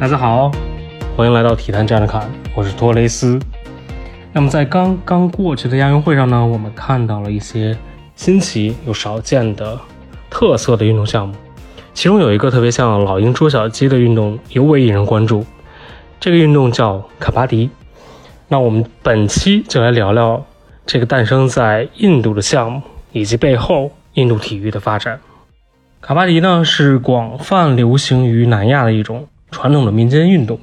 大家好，欢迎来到体坛站着看，我是托雷斯。那么在刚刚过去的亚运会上呢，我们看到了一些新奇又少见的特色的运动项目，其中有一个特别像老鹰捉小鸡的运动尤为引人关注，这个运动叫卡巴迪。那我们本期就来聊聊这个诞生在印度的项目以及背后印度体育的发展。卡巴迪呢是广泛流行于南亚的一种。传统的民间运动，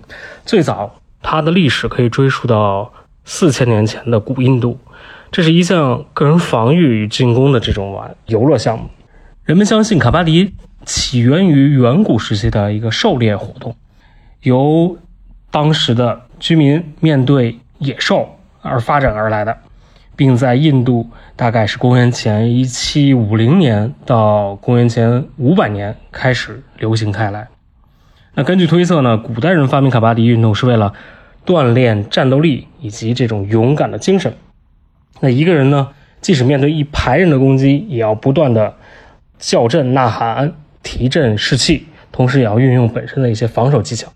最早它的历史可以追溯到四千年前的古印度。这是一项个人防御与进攻的这种玩游乐项目。人们相信卡巴迪起源于远古时期的一个狩猎活动，由当时的居民面对野兽而发展而来的，并在印度大概是公元前一七五零年到公元前五百年开始流行开来。那根据推测呢，古代人发明卡巴迪运动是为了锻炼战斗力以及这种勇敢的精神。那一个人呢，即使面对一排人的攻击，也要不断的叫阵呐喊、提振士气，同时也要运用本身的一些防守技巧，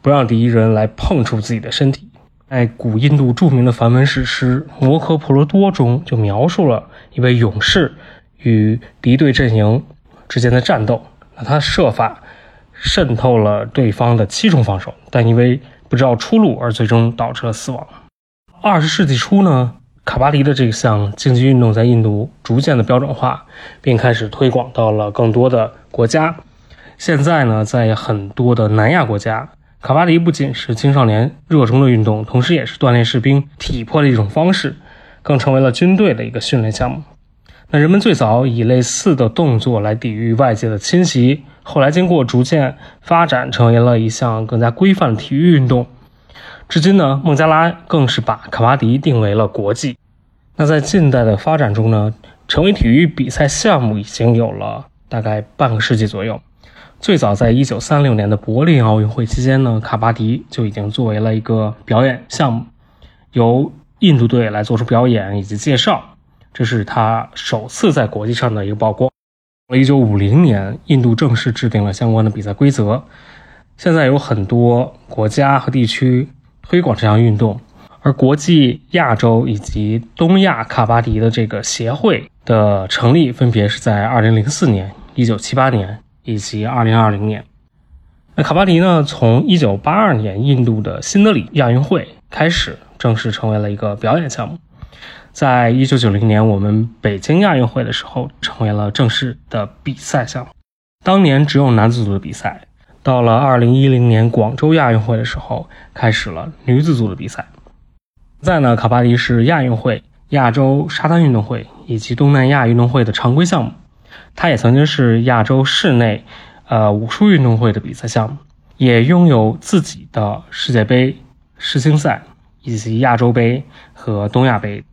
不让敌人来碰触自己的身体。在古印度著名的梵文史诗《摩诃婆罗多》中，就描述了一位勇士与敌对阵营之间的战斗。那他设法。渗透了对方的七重防守，但因为不知道出路而最终导致了死亡。二十世纪初呢，卡巴迪的这项竞技运动在印度逐渐的标准化，并开始推广到了更多的国家。现在呢，在很多的南亚国家，卡巴迪不仅是青少年热衷的运动，同时也是锻炼士兵体魄的一种方式，更成为了军队的一个训练项目。那人们最早以类似的动作来抵御外界的侵袭。后来经过逐渐发展，成为了一项更加规范的体育运动。至今呢，孟加拉更是把卡巴迪定为了国际。那在近代的发展中呢，成为体育比赛项目已经有了大概半个世纪左右。最早在一九三六年的柏林奥运会期间呢，卡巴迪就已经作为了一个表演项目，由印度队来做出表演以及介绍，这是他首次在国际上的一个曝光。一九五零年，印度正式制定了相关的比赛规则。现在有很多国家和地区推广这项运动，而国际、亚洲以及东亚卡巴迪的这个协会的成立，分别是在二零零四年、一九七八年以及二零二零年。那卡巴迪呢，从一九八二年印度的新德里亚运会开始，正式成为了一个表演项目。在一九九零年，我们北京亚运会的时候，成为了正式的比赛项目。当年只有男子组的比赛，到了二零一零年广州亚运会的时候，开始了女子组的比赛。在呢，卡巴迪是亚运会、亚洲沙滩运动会以及东南亚运动会的常规项目。它也曾经是亚洲室内，呃武术运动会的比赛项目，也拥有自己的世界杯、世青赛以及亚洲杯和东亚杯。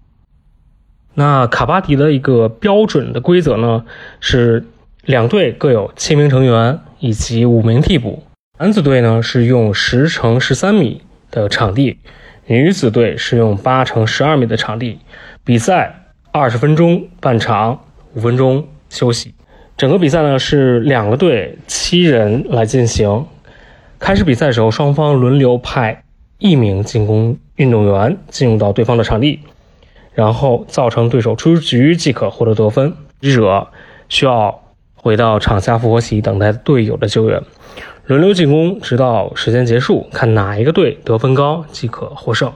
那卡巴迪的一个标准的规则呢，是两队各有七名成员以及五名替补。男子队呢是用十乘十三米的场地，女子队是用八乘十二米的场地。比赛二十分钟半场，五分钟休息。整个比赛呢是两个队七人来进行。开始比赛的时候，双方轮流派一名进攻运动员进入到对方的场地。然后造成对手出局即可获得得分，击者需要回到场下复活席等待队友的救援，轮流进攻直到时间结束，看哪一个队得分高即可获胜。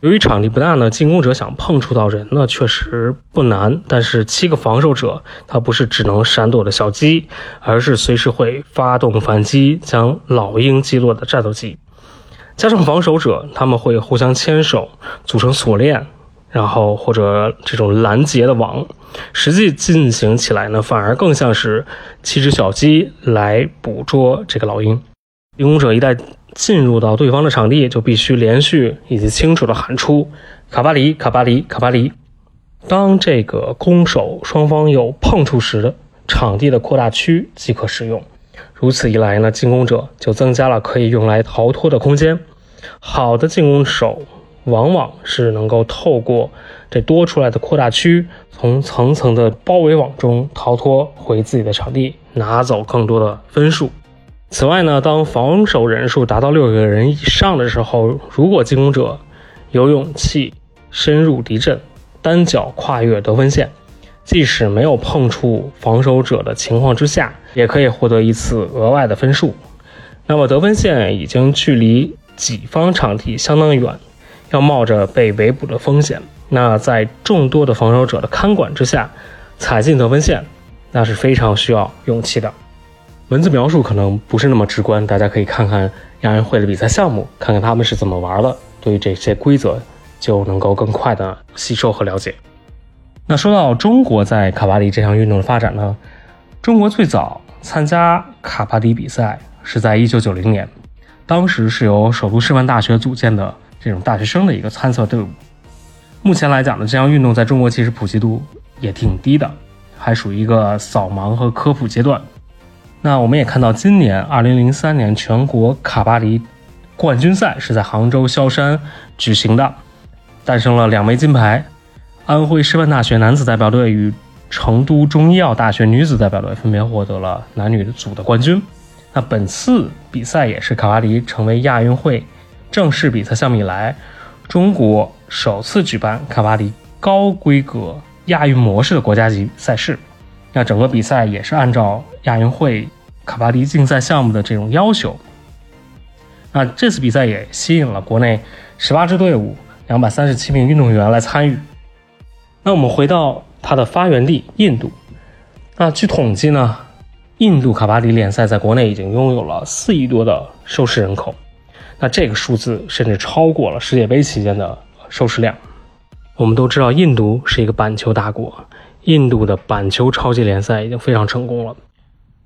由于场地不大呢，进攻者想碰触到人呢确实不难，但是七个防守者他不是只能闪躲的小鸡，而是随时会发动反击将老鹰击落的战斗机。加上防守者他们会互相牵手组成锁链。然后或者这种拦截的网，实际进行起来呢，反而更像是七只小鸡来捕捉这个老鹰。进攻者一旦进入到对方的场地，就必须连续以及清楚的喊出“卡巴里，卡巴里，卡巴里”。当这个攻守双方有碰触时，场地的扩大区即可使用。如此一来呢，进攻者就增加了可以用来逃脱的空间。好的进攻手。往往是能够透过这多出来的扩大区，从层层的包围网中逃脱回自己的场地，拿走更多的分数。此外呢，当防守人数达到六个人以上的时候，如果进攻者有勇气深入敌阵，单脚跨越得分线，即使没有碰触防守者的情况之下，也可以获得一次额外的分数。那么得分线已经距离己方场地相当远，要冒着被围捕的风险。那在众多的防守者的看管之下，踩进得分线，那是非常需要勇气的。文字描述可能不是那么直观，大家可以看看亚运会的比赛项目，看看他们是怎么玩的，对于这些规则就能够更快的吸收和了解。那说到中国在卡巴迪这项运动的发展呢，中国最早参加卡巴迪比赛是在1990年，当时是由首都师范大学组建的这种大学生的一个参赛队伍。目前来讲呢，这项运动在中国其实普及度也挺低的，还属于一个扫盲和科普阶段。那我们也看到，今年二零零三年全国卡巴迪冠军赛是在杭州萧山举行的，诞生了两枚金牌。安徽师范大学男子代表队与成都中医药大学女子代表队分别获得了男女组的冠军。那本次比赛也是卡巴迪成为亚运会正式比赛项目以来，中国首次举办卡巴迪高规格亚运模式的国家级赛事。那整个比赛也是按照亚运会卡巴迪竞赛项目的这种要求。那这次比赛也吸引了国内十八支队伍、两百三十七名运动员来参与。那我们回到它的发源地印度。那据统计呢，印度卡巴迪联赛在国内已经拥有了四亿多的收视人口。那这个数字甚至超过了世界杯期间的收视量。我们都知道，印度是一个板球大国。印度的板球超级联赛已经非常成功了。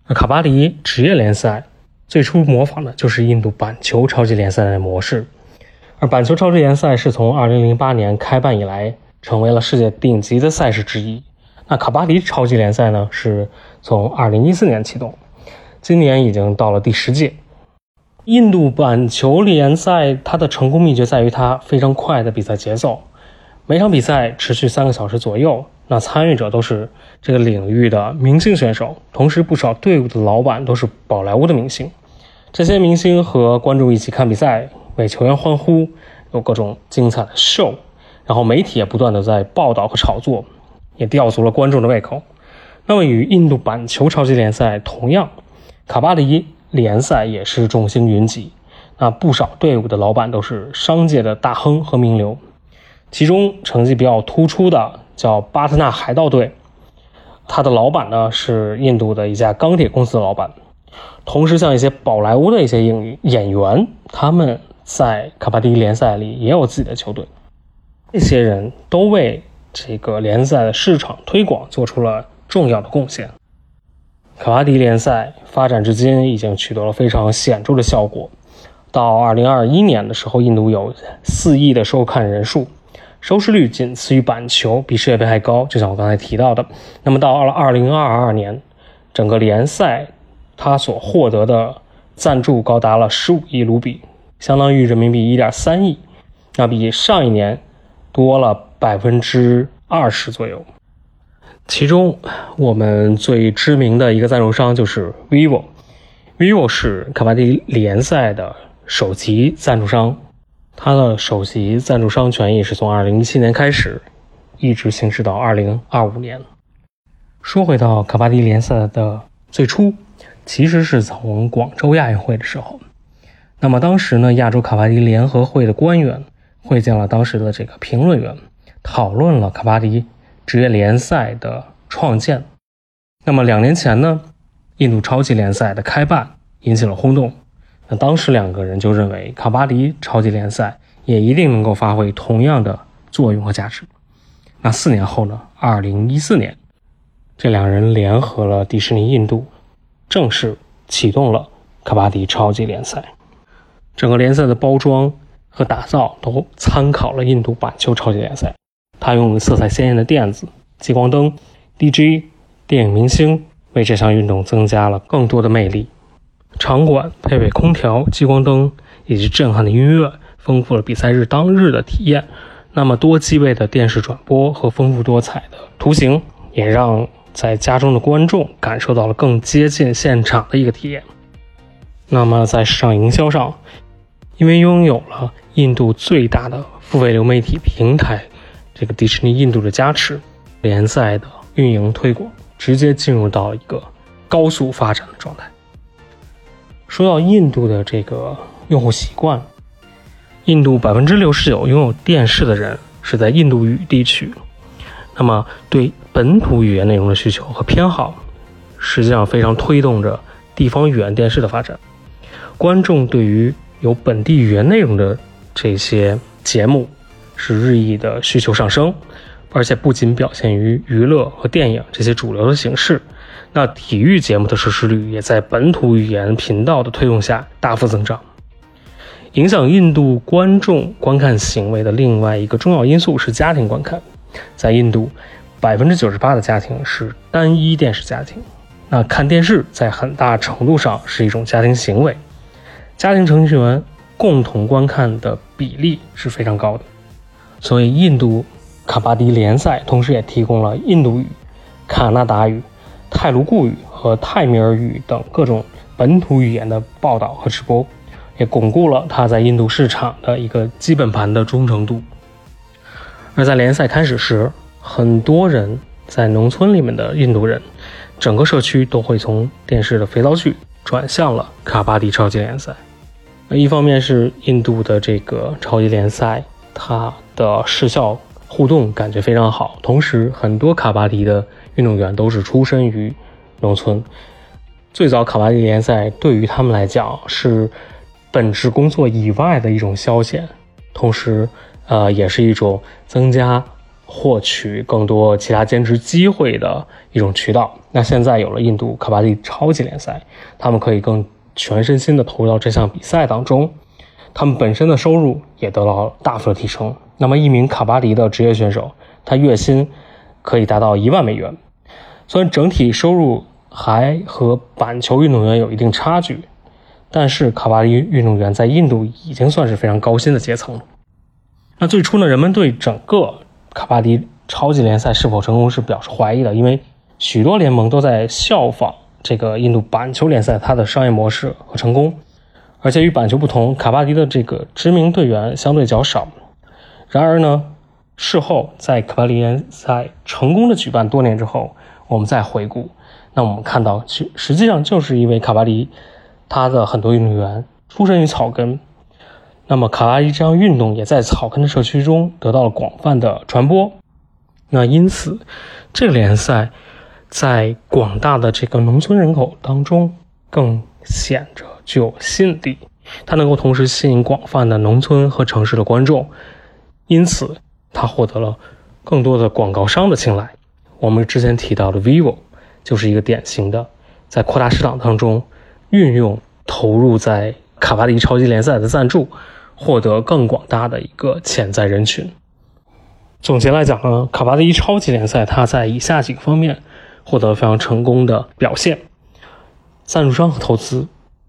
那卡巴迪职业联赛最初模仿的就是印度板球超级联赛的模式，而板球超级联赛是从2008年开办以来成为了世界顶级的赛事之一。那卡巴迪超级联赛呢，是从2014年启动，今年已经到了第十届。印度板球联赛它的成功秘诀在于它非常快的比赛节奏，每场比赛持续三个小时左右。那参与者都是这个领域的明星选手，同时不少队伍的老板都是宝莱坞的明星。这些明星和观众一起看比赛，为球员欢呼，有各种精彩的秀。然后媒体也不断的在报道和炒作，也吊足了观众的胃口。那么与印度板球超级联赛同样，卡巴迪联赛也是众星云集。那不少队伍的老板都是商界的大亨和名流，其中成绩比较突出的。叫巴特纳海盗队，他的老板呢是印度的一家钢铁公司的老板，同时像一些宝莱坞的一些影演员，他们在卡巴迪联赛里也有自己的球队，这些人都为这个联赛的市场推广做出了重要的贡献。卡巴迪联赛发展至今已经取得了非常显著的效果，到二零二一年的时候，印度有四亿的收看人数。收视率仅次于板球，比世界杯还高。就像我刚才提到的，那么到了二零二二年，整个联赛它所获得的赞助高达了十五亿卢比，相当于人民币一点三亿，那比上一年多了百分之二十左右。其中我们最知名的一个赞助商就是 vivo，vivo 是卡巴迪联赛的首席赞助商。它的首席赞助商权益是从2017年开始，一直行使到2025年。说回到卡巴迪联赛的最初，其实是从广州亚运会的时候。那么当时呢，亚洲卡巴迪联合会的官员会见了当时的这个评论员，讨论了卡巴迪职业联赛的创建。那么两年前呢，印度超级联赛的开办引起了轰动。那当时两个人就认为卡巴迪超级联赛也一定能够发挥同样的作用和价值。那四年后呢？二零一四年，这两人联合了迪士尼印度，正式启动了卡巴迪超级联赛。整个联赛的包装和打造都参考了印度板球超级联赛。它用色彩鲜艳的垫子、激光灯、DJ、电影明星，为这项运动增加了更多的魅力。场馆配备空调、激光灯以及震撼的音乐，丰富了比赛日当日的体验。那么多机位的电视转播和丰富多彩的图形，也让在家中的观众感受到了更接近现场的一个体验。那么在市场营销上，因为拥有了印度最大的付费流媒体平台这个迪士尼印度的加持，联赛的运营推广直接进入到一个高速发展的状态。说到印度的这个用户习惯，印度百分之六十九拥有电视的人是在印度语地区，那么对本土语言内容的需求和偏好，实际上非常推动着地方语言电视的发展。观众对于有本地语言内容的这些节目是日益的需求上升，而且不仅表现于娱乐和电影这些主流的形式，那体育节目的收视率也在本土语言频道的推动下大幅增长。影响印度观众观看行为的另外一个重要因素是家庭观看，在印度，百分之九十八的家庭是单一电视家庭，那看电视在很大程度上是一种家庭行为。家庭成员共同观看的比例是非常高的，所以印度卡巴迪联赛同时也提供了印度语、卡纳达语、泰卢固语和泰米尔语等各种本土语言的报道和直播，也巩固了它在印度市场的一个基本盘的忠诚度。而在联赛开始时，很多人在农村里面的印度人，整个社区都会从电视的肥皂剧转向了卡巴迪超级联赛。一方面是印度的这个超级联赛，它的视效互动感觉非常好，同时很多卡巴迪的运动员都是出身于农村。最早卡巴迪联赛对于他们来讲是本职工作以外的一种消遣，同时呃也是一种增加获取更多其他兼职机会的一种渠道。那现在有了印度卡巴迪超级联赛，他们可以更。全身心的投入到这项比赛当中，他们本身的收入也得到了大幅的提升。那么，一名卡巴迪的职业选手，他月薪可以达到一万美元。虽然整体收入还和板球运动员有一定差距，但是卡巴迪运动员在印度已经算是非常高薪的阶层了。那最初呢，人们对整个卡巴迪超级联赛是否成功是表示怀疑的，因为许多联盟都在效仿。这个印度板球联赛，它的商业模式和成功，而且与板球不同，卡巴迪的这个知名队员相对较少。然而呢，事后在卡巴迪联赛成功的举办多年之后，我们再回顾，那我们看到，实实际上就是因为卡巴迪，他的很多运动员出身于草根，那么卡巴迪这项运动也在草根的社区中得到了广泛的传播。那因此，这个联赛。在广大的这个农村人口当中，更显着具有吸引力。它能够同时吸引广泛的农村和城市的观众，因此它获得了更多的广告商的青睐。我们之前提到的 vivo 就是一个典型的，在扩大市场当中运用投入在卡巴迪超级联赛的赞助，获得更广大的一个潜在人群。总结来讲呢，卡巴迪超级联赛它在以下几个方面。获得了非常成功的表现，赞助商和投资。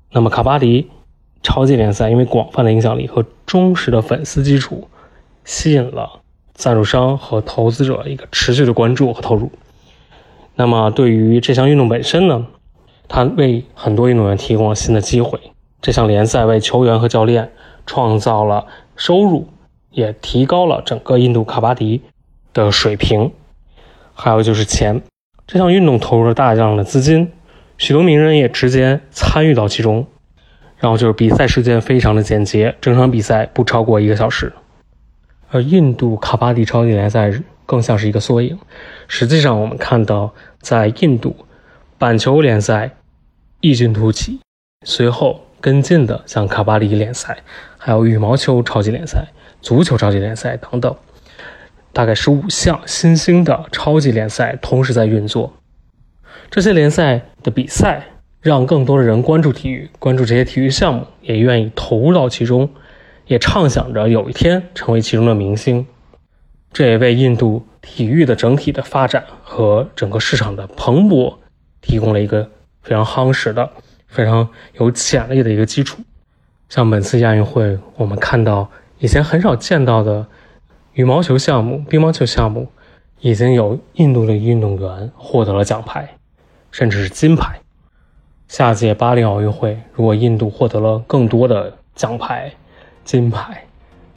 那么卡巴迪超级联赛因为广泛的影响力和忠实的粉丝基础，吸引了赞助商和投资者一个持续的关注和投入。那么对于这项运动本身呢，它为很多运动员提供了新的机会。这项联赛为球员和教练创造了收入，也提高了整个印度卡巴迪的水平。还有就是钱。这项运动投入了大量的资金，许多名人也直接参与到其中。然后就是比赛时间非常的简洁，整场比赛不超过一个小时。而印度卡巴迪超级联赛更像是一个缩影。实际上，我们看到在印度板球联赛异军突起，随后跟进的像卡巴迪联赛，还有羽毛球超级联赛、足球超级联赛等等。大概十五项新兴的超级联赛同时在运作，这些联赛的比赛让更多的人关注体育，关注这些体育项目，也愿意投入到其中，也畅想着有一天成为其中的明星。这也为印度体育的整体的发展和整个市场的蓬勃提供了一个非常夯实的、非常有潜力的一个基础。像本次亚运会，我们看到以前很少见到的。羽毛球项目、乒乓球项目已经有印度的运动员获得了奖牌，甚至是金牌。下届巴黎奥运会，如果印度获得了更多的奖牌、金牌，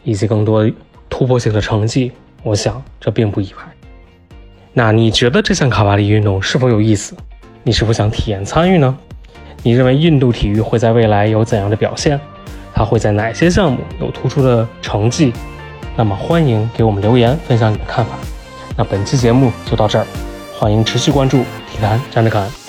以及更多突破性的成绩，我想这并不意外。那你觉得这项卡巴迪运动是否有意思？你是否想体验参与呢？你认为印度体育会在未来有怎样的表现？它会在哪些项目有突出的成绩？那么欢迎给我们留言，分享你的看法。那本期节目就到这儿，欢迎持续关注体坛站着看。